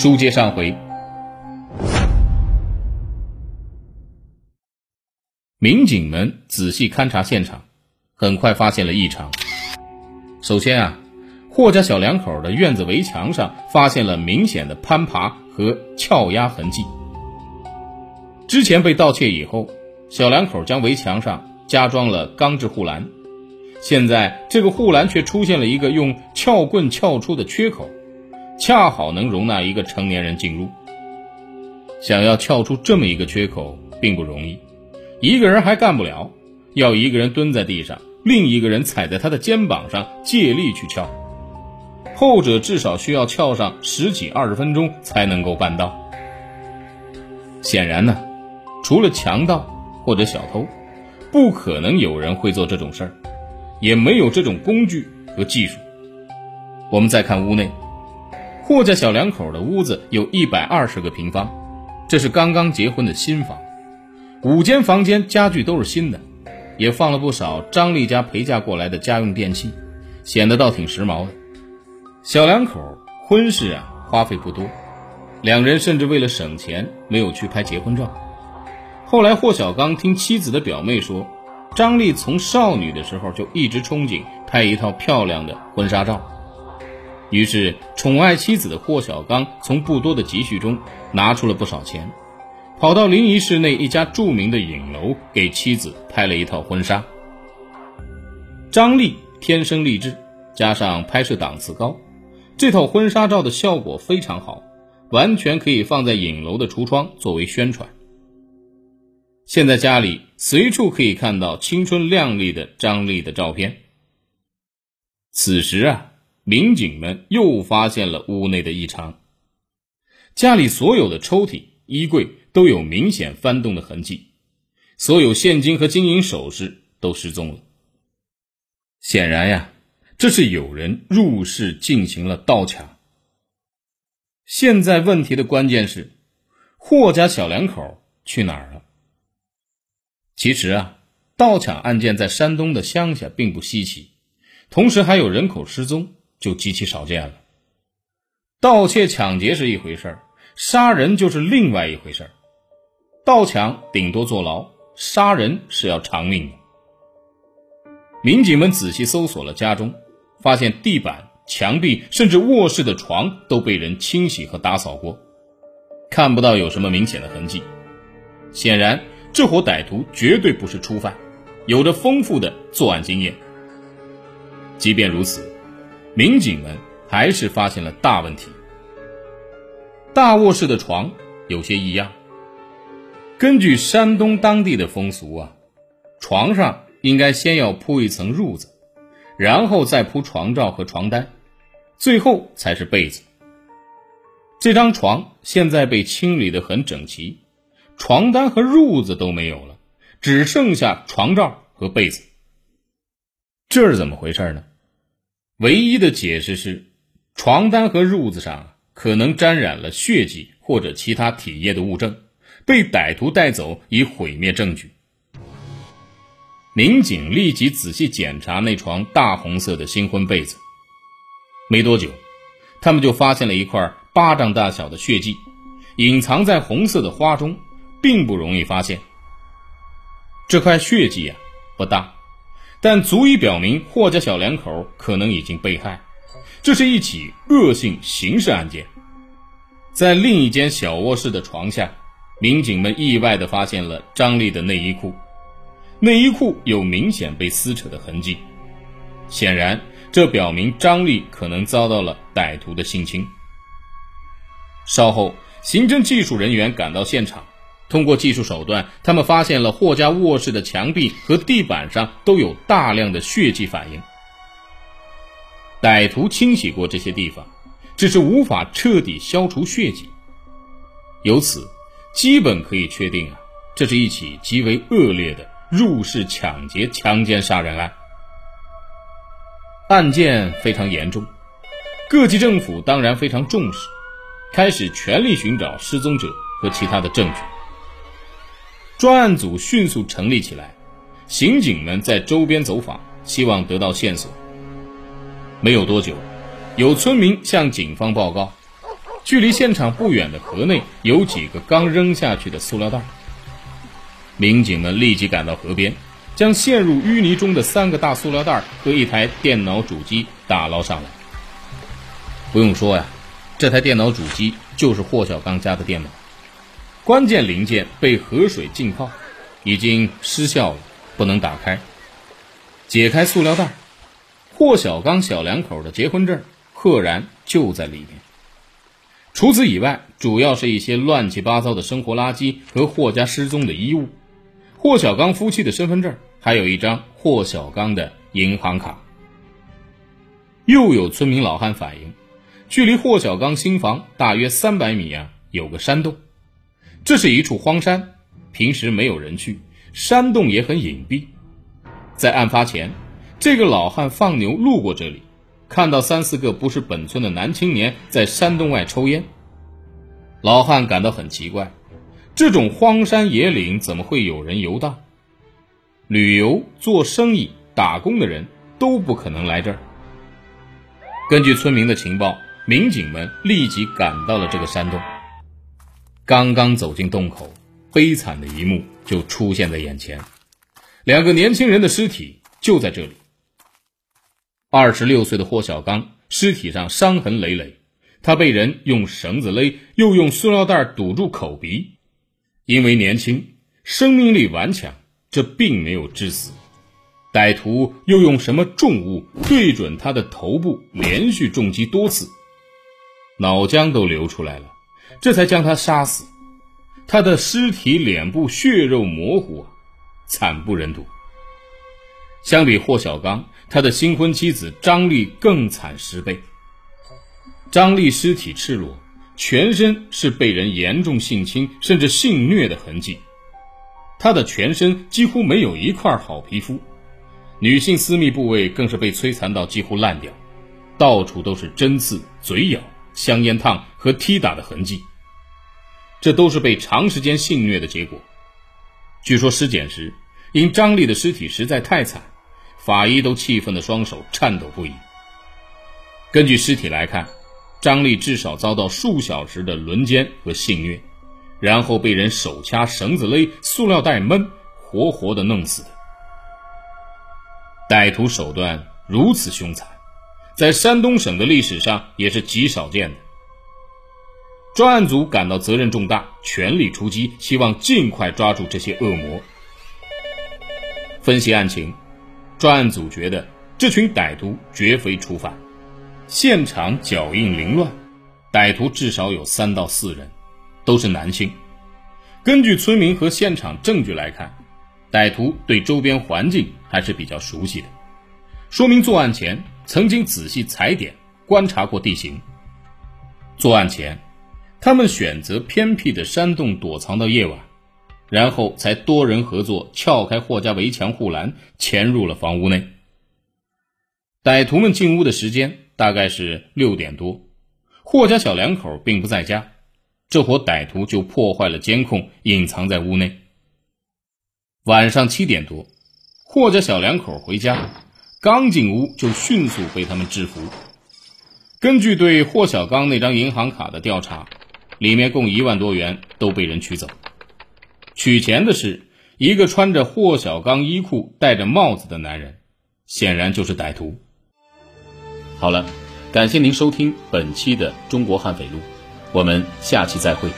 书接上回，民警们仔细勘察现场，很快发现了异常。首先啊，霍家小两口的院子围墙上发现了明显的攀爬和撬压痕迹。之前被盗窃以后，小两口将围墙上加装了钢制护栏，现在这个护栏却出现了一个用撬棍撬出的缺口。恰好能容纳一个成年人进入。想要撬出这么一个缺口并不容易，一个人还干不了，要一个人蹲在地上，另一个人踩在他的肩膀上借力去撬。后者至少需要撬上十几二十分钟才能够办到。显然呢，除了强盗或者小偷，不可能有人会做这种事儿，也没有这种工具和技术。我们再看屋内。霍家小两口的屋子有一百二十个平方，这是刚刚结婚的新房，五间房间家具都是新的，也放了不少张丽家陪嫁过来的家用电器，显得倒挺时髦的。小两口婚事啊花费不多，两人甚至为了省钱没有去拍结婚照。后来霍小刚听妻子的表妹说，张丽从少女的时候就一直憧憬拍一套漂亮的婚纱照。于是，宠爱妻子的霍小刚从不多的积蓄中拿出了不少钱，跑到临沂市内一家著名的影楼给妻子拍了一套婚纱。张丽天生丽质，加上拍摄档次高，这套婚纱照的效果非常好，完全可以放在影楼的橱窗作为宣传。现在家里随处可以看到青春靓丽的张丽的照片。此时啊。民警们又发现了屋内的异常，家里所有的抽屉、衣柜都有明显翻动的痕迹，所有现金和金银首饰都失踪了。显然呀，这是有人入室进行了盗抢。现在问题的关键是，霍家小两口去哪儿了？其实啊，盗抢案件在山东的乡下并不稀奇，同时还有人口失踪。就极其少见了。盗窃、抢劫是一回事儿，杀人就是另外一回事儿。盗抢顶多坐牢，杀人是要偿命的。民警们仔细搜索了家中，发现地板、墙壁，甚至卧室的床都被人清洗和打扫过，看不到有什么明显的痕迹。显然，这伙歹徒绝对不是初犯，有着丰富的作案经验。即便如此。民警们还是发现了大问题。大卧室的床有些异样。根据山东当地的风俗啊，床上应该先要铺一层褥子，然后再铺床罩和床单，最后才是被子。这张床现在被清理的很整齐，床单和褥子都没有了，只剩下床罩和被子。这是怎么回事呢？唯一的解释是，床单和褥子上可能沾染了血迹或者其他体液的物证，被歹徒带走以毁灭证据。民警立即仔细检查那床大红色的新婚被子，没多久，他们就发现了一块巴掌大小的血迹，隐藏在红色的花中，并不容易发现。这块血迹啊，不大。但足以表明霍家小两口可能已经被害，这是一起恶性刑事案件。在另一间小卧室的床下，民警们意外地发现了张丽的内衣裤，内衣裤有明显被撕扯的痕迹，显然这表明张丽可能遭到了歹徒的性侵。稍后，刑侦技术人员赶到现场。通过技术手段，他们发现了霍家卧室的墙壁和地板上都有大量的血迹反应。歹徒清洗过这些地方，只是无法彻底消除血迹。由此，基本可以确定啊，这是一起极为恶劣的入室抢劫、强奸杀人案。案件非常严重，各级政府当然非常重视，开始全力寻找失踪者和其他的证据。专案组迅速成立起来，刑警们在周边走访，希望得到线索。没有多久，有村民向警方报告，距离现场不远的河内有几个刚扔下去的塑料袋。民警们立即赶到河边，将陷入淤泥中的三个大塑料袋和一台电脑主机打捞上来。不用说呀，这台电脑主机就是霍小刚家的电脑，关键零件被河水浸泡，已经失效了，不能打开。解开塑料袋，霍小刚小两口的结婚证赫然就在里面。除此以外，主要是一些乱七八糟的生活垃圾和霍家失踪的衣物，霍小刚夫妻的身份证，还有一张霍小刚的银行卡。又有村民老汉反映，距离霍小刚新房大约三百米啊，有个山洞，这是一处荒山，平时没有人去，山洞也很隐蔽。在案发前，这个老汉放牛路过这里，看到三四个不是本村的男青年在山洞外抽烟。老汉感到很奇怪，这种荒山野岭怎么会有人游荡？旅游、做生意、打工的人都不可能来这儿。根据村民的情报，民警们立即赶到了这个山洞。刚刚走进洞口，悲惨的一幕就出现在眼前。两个年轻人的尸体就在这里。二十六岁的霍小刚尸体上伤痕累累，他被人用绳子勒，又用塑料袋堵住口鼻。因为年轻，生命力顽强，这并没有致死。歹徒又用什么重物对准他的头部，连续重击多次，脑浆都流出来了，这才将他杀死。他的尸体脸部血肉模糊啊！惨不忍睹。相比霍小刚，他的新婚妻子张丽更惨十倍。张丽尸体赤裸，全身是被人严重性侵甚至性虐的痕迹，她的全身几乎没有一块好皮肤，女性私密部位更是被摧残到几乎烂掉，到处都是针刺、嘴咬、香烟烫和踢打的痕迹，这都是被长时间性虐的结果。据说尸检时，因张丽的尸体实在太惨，法医都气愤的双手颤抖不已。根据尸体来看，张丽至少遭到数小时的轮奸和性虐，然后被人手掐、绳子勒、塑料袋闷，活活的弄死的。歹徒手段如此凶残，在山东省的历史上也是极少见的。专案组感到责任重大，全力出击，希望尽快抓住这些恶魔。分析案情，专案组觉得这群歹徒绝非初犯，现场脚印凌乱，歹徒至少有三到四人，都是男性。根据村民和现场证据来看，歹徒对周边环境还是比较熟悉的，说明作案前曾经仔细踩点观察过地形。作案前。他们选择偏僻的山洞躲藏到夜晚，然后才多人合作撬开霍家围墙护栏，潜入了房屋内。歹徒们进屋的时间大概是六点多，霍家小两口并不在家，这伙歹徒就破坏了监控，隐藏在屋内。晚上七点多，霍家小两口回家，刚进屋就迅速被他们制服。根据对霍小刚那张银行卡的调查。里面共一万多元都被人取走，取钱的是一个穿着霍小刚衣裤、戴着帽子的男人，显然就是歹徒。好了，感谢您收听本期的《中国悍匪录》，我们下期再会。